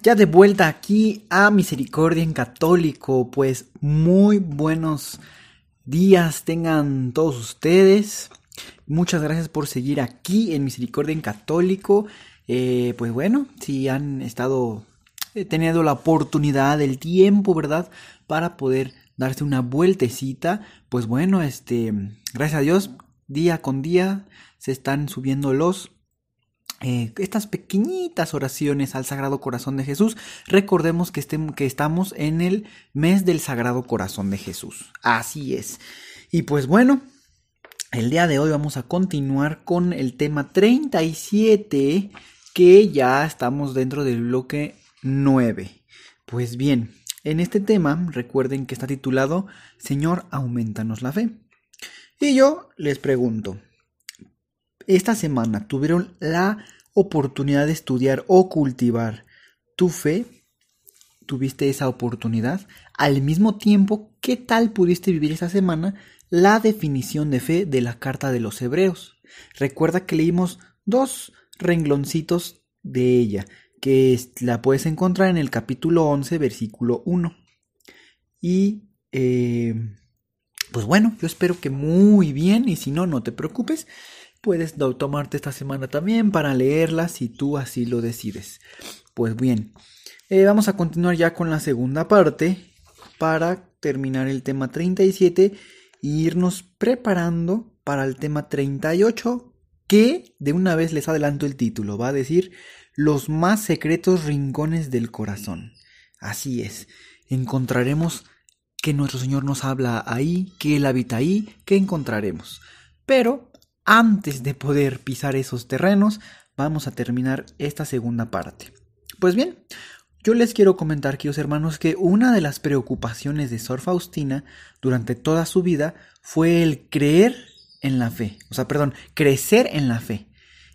Ya de vuelta aquí a Misericordia en Católico, pues muy buenos días tengan todos ustedes. Muchas gracias por seguir aquí en Misericordia en Católico. Eh, pues bueno, si han estado eh, teniendo la oportunidad, el tiempo, ¿verdad? Para poder darse una vueltecita, pues bueno, este, gracias a Dios, día con día se están subiendo los eh, estas pequeñitas oraciones al Sagrado Corazón de Jesús. Recordemos que, que estamos en el mes del Sagrado Corazón de Jesús. Así es. Y pues bueno, el día de hoy vamos a continuar con el tema 37, que ya estamos dentro del bloque 9. Pues bien, en este tema recuerden que está titulado Señor, aumentanos la fe. Y yo les pregunto, esta semana tuvieron la oportunidad de estudiar o cultivar tu fe, tuviste esa oportunidad, al mismo tiempo, ¿qué tal pudiste vivir esta semana la definición de fe de la carta de los hebreos? Recuerda que leímos dos rengloncitos de ella, que la puedes encontrar en el capítulo 11, versículo 1. Y eh, pues bueno, yo espero que muy bien, y si no, no te preocupes, puedes tomarte esta semana también para leerla si tú así lo decides. Pues bien, eh, vamos a continuar ya con la segunda parte para terminar el tema 37 e irnos preparando para el tema 38 que de una vez les adelanto el título, va a decir los más secretos rincones del corazón. Así es, encontraremos que nuestro Señor nos habla ahí, que Él habita ahí, que encontraremos. Pero antes de poder pisar esos terrenos, vamos a terminar esta segunda parte. Pues bien, yo les quiero comentar, queridos hermanos, que una de las preocupaciones de Sor Faustina durante toda su vida fue el creer en la fe, o sea, perdón, crecer en la fe.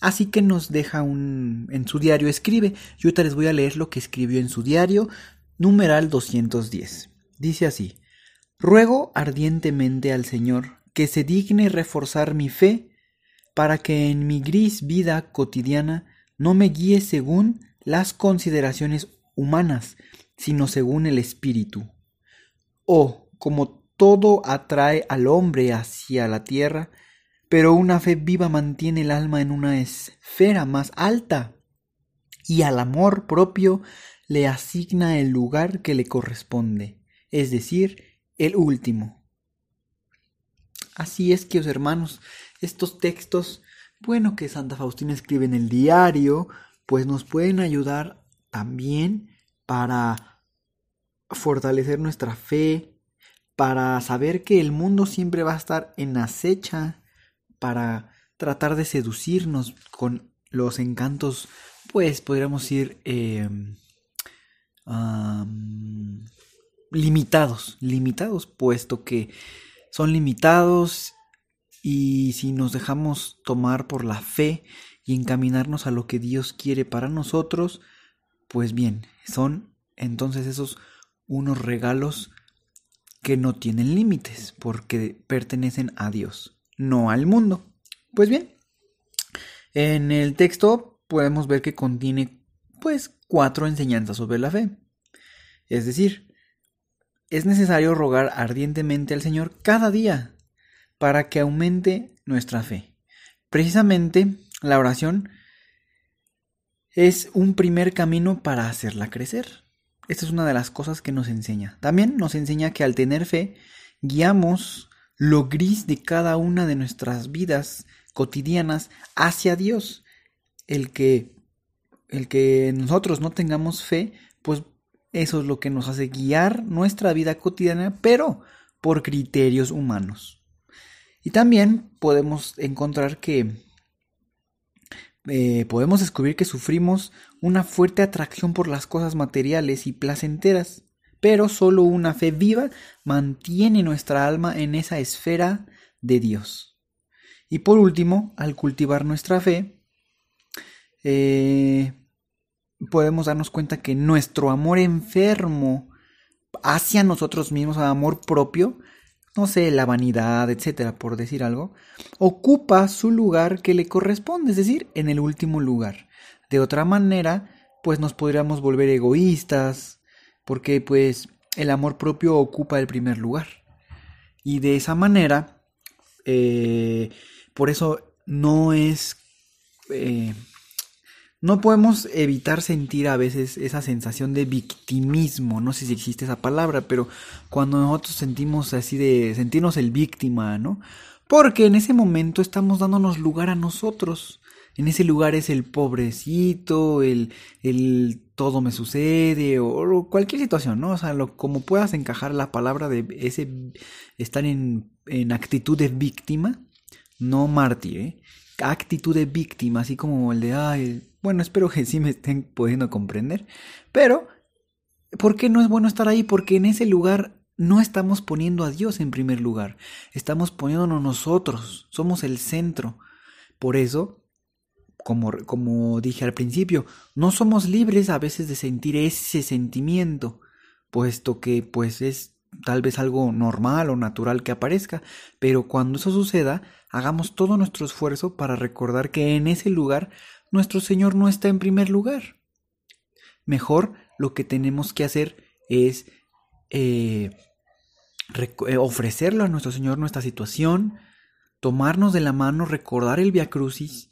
Así que nos deja un en su diario escribe. Yo ahorita les voy a leer lo que escribió en su diario, numeral 210. Dice así: Ruego ardientemente al Señor que se digne reforzar mi fe para que en mi gris vida cotidiana no me guíe según las consideraciones humanas, sino según el espíritu. O como todo atrae al hombre hacia la tierra, pero una fe viva mantiene el alma en una esfera más alta, y al amor propio le asigna el lugar que le corresponde, es decir, el último. Así es que, os hermanos, estos textos, bueno, que Santa Faustina escribe en el diario, pues nos pueden ayudar también para fortalecer nuestra fe, para saber que el mundo siempre va a estar en acecha, para tratar de seducirnos con los encantos, pues podríamos ir em, limitados, limitados, puesto que son limitados y si nos dejamos tomar por la fe y encaminarnos a lo que Dios quiere para nosotros, pues bien, son entonces esos unos regalos que no tienen límites porque pertenecen a Dios, no al mundo. Pues bien, en el texto podemos ver que contiene pues cuatro enseñanzas sobre la fe. Es decir, es necesario rogar ardientemente al Señor cada día para que aumente nuestra fe. Precisamente la oración es un primer camino para hacerla crecer. Esta es una de las cosas que nos enseña. También nos enseña que al tener fe, guiamos lo gris de cada una de nuestras vidas cotidianas hacia Dios. El que, el que nosotros no tengamos fe, pues eso es lo que nos hace guiar nuestra vida cotidiana, pero por criterios humanos. Y también podemos encontrar que eh, podemos descubrir que sufrimos una fuerte atracción por las cosas materiales y placenteras, pero solo una fe viva mantiene nuestra alma en esa esfera de Dios. Y por último, al cultivar nuestra fe, eh, podemos darnos cuenta que nuestro amor enfermo hacia nosotros mismos, amor propio, no sé, la vanidad, etcétera, por decir algo, ocupa su lugar que le corresponde, es decir, en el último lugar. De otra manera, pues nos podríamos volver egoístas, porque pues el amor propio ocupa el primer lugar. Y de esa manera, eh, por eso no es eh, no podemos evitar sentir a veces esa sensación de victimismo, no sé si existe esa palabra, pero cuando nosotros sentimos así de sentirnos el víctima, ¿no? Porque en ese momento estamos dándonos lugar a nosotros. En ese lugar es el pobrecito, el, el todo me sucede, o, cualquier situación, ¿no? O sea, lo, como puedas encajar la palabra de ese estar en, en actitud de víctima, no mártir, ¿eh? actitud de víctima, así como el de, bueno, espero que sí me estén pudiendo comprender. Pero, ¿por qué no es bueno estar ahí? Porque en ese lugar no estamos poniendo a Dios en primer lugar. Estamos poniéndonos nosotros. Somos el centro. Por eso, como, como dije al principio, no somos libres a veces de sentir ese sentimiento, puesto que pues es tal vez algo normal o natural que aparezca, pero cuando eso suceda, hagamos todo nuestro esfuerzo para recordar que en ese lugar nuestro Señor no está en primer lugar. Mejor lo que tenemos que hacer es eh, eh, ofrecerlo a nuestro Señor nuestra situación, tomarnos de la mano, recordar el Via Crucis,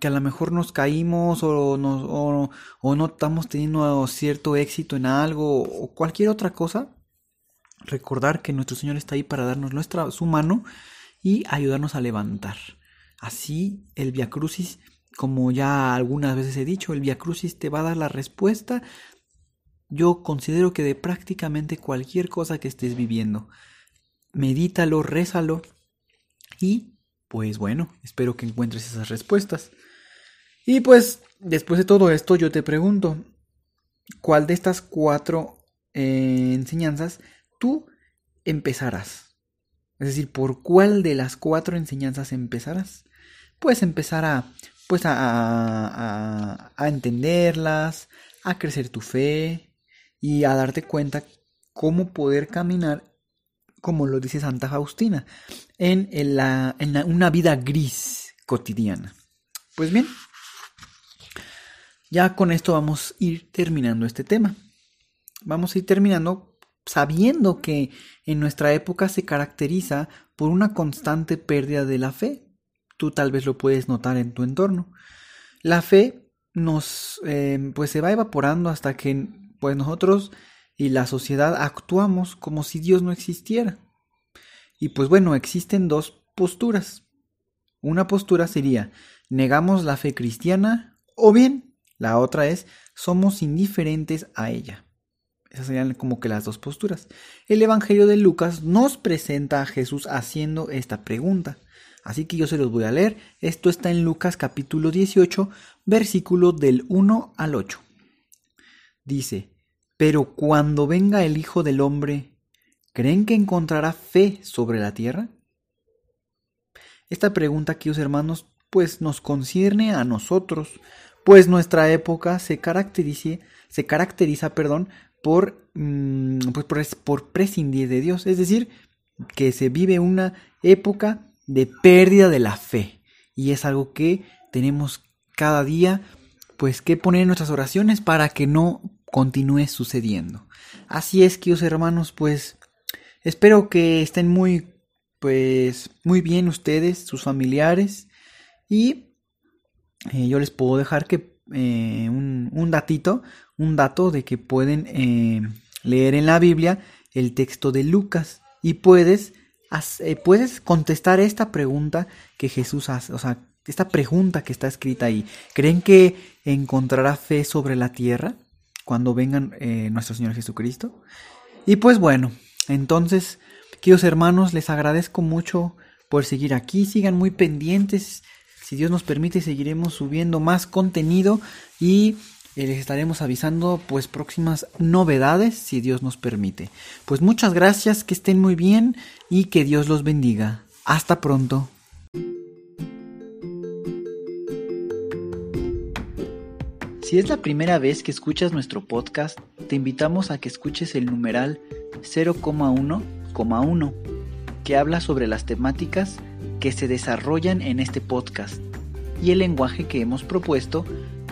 que a lo mejor nos caímos o, no estamos teniendo cierto éxito en algo o cualquier otra cosa, recordar que nuestro Señor está ahí para darnos nuestra, su mano y ayudarnos a levantar. Así el Via Crucis como ya algunas veces he dicho, el Via Crucis te va a dar la respuesta. Yo considero que de prácticamente cualquier cosa que estés viviendo. Medítalo, rézalo y pues bueno, espero que encuentres esas respuestas. Y pues después de todo esto yo te pregunto, ¿cuál de estas cuatro eh, enseñanzas tú empezarás? Es decir, ¿por cuál de las cuatro enseñanzas empezarás? Puedes empezar a pues a, a, entenderlas, a crecer tu fe y a darte cuenta cómo poder caminar, como lo dice Santa Faustina, en, la, en una vida gris cotidiana. Pues bien, ya con esto vamos a ir terminando este tema. Vamos a ir terminando sabiendo que en nuestra época se caracteriza por una constante pérdida de la fe. Tú tal vez lo puedes notar en tu entorno. La fe nos em, pues se va evaporando hasta que pues nosotros y la sociedad actuamos como si Dios no existiera. Y pues bueno, existen dos posturas. Una postura sería negamos la fe cristiana o bien la otra es somos indiferentes a ella. Esas serían como que las dos posturas. El Evangelio de Lucas nos presenta a Jesús haciendo esta pregunta. Así que yo se los voy a leer. Esto está en Lucas capítulo 18, versículo del 1 al 8. Dice, pero cuando venga el Hijo del Hombre, ¿creen que encontrará fe sobre la tierra? Esta pregunta, queridos hermanos, pues nos concierne a nosotros, pues nuestra época se caracteriza, se caracteriza perdón, por, mm, pues por, por prescindir de Dios, es decir, que se vive una época de pérdida de la fe. Y es algo que tenemos cada día pues que poner en nuestras oraciones para que no continúe sucediendo. Así es, queridos hermanos, pues espero que estén muy pues muy bien ustedes, sus familiares y eh, yo les puedo dejar que eh, un, un, datito, un dato de que pueden eh, leer en la Biblia el texto de Lucas y puedes puedes contestar esta pregunta que Jesús hace, o sea, esta pregunta que está escrita ahí. ¿Creen que encontrará fe sobre la tierra cuando vengan eh, nuestro Señor Jesucristo? Y pues bueno, entonces, queridos hermanos, les agradezco mucho por seguir aquí, sigan muy pendientes Si Dios nos permite, seguiremos subiendo más contenido y eh, les estaremos avisando pues próximas novedades si Dios nos permite. Pues muchas gracias, que estén muy bien y que Dios los bendiga. Hasta pronto. Si es la primera vez que escuchas nuestro podcast, te invitamos a que escuches el numeral 0,1,1, que habla sobre las temáticas que se desarrollan en este podcast y el lenguaje que hemos propuesto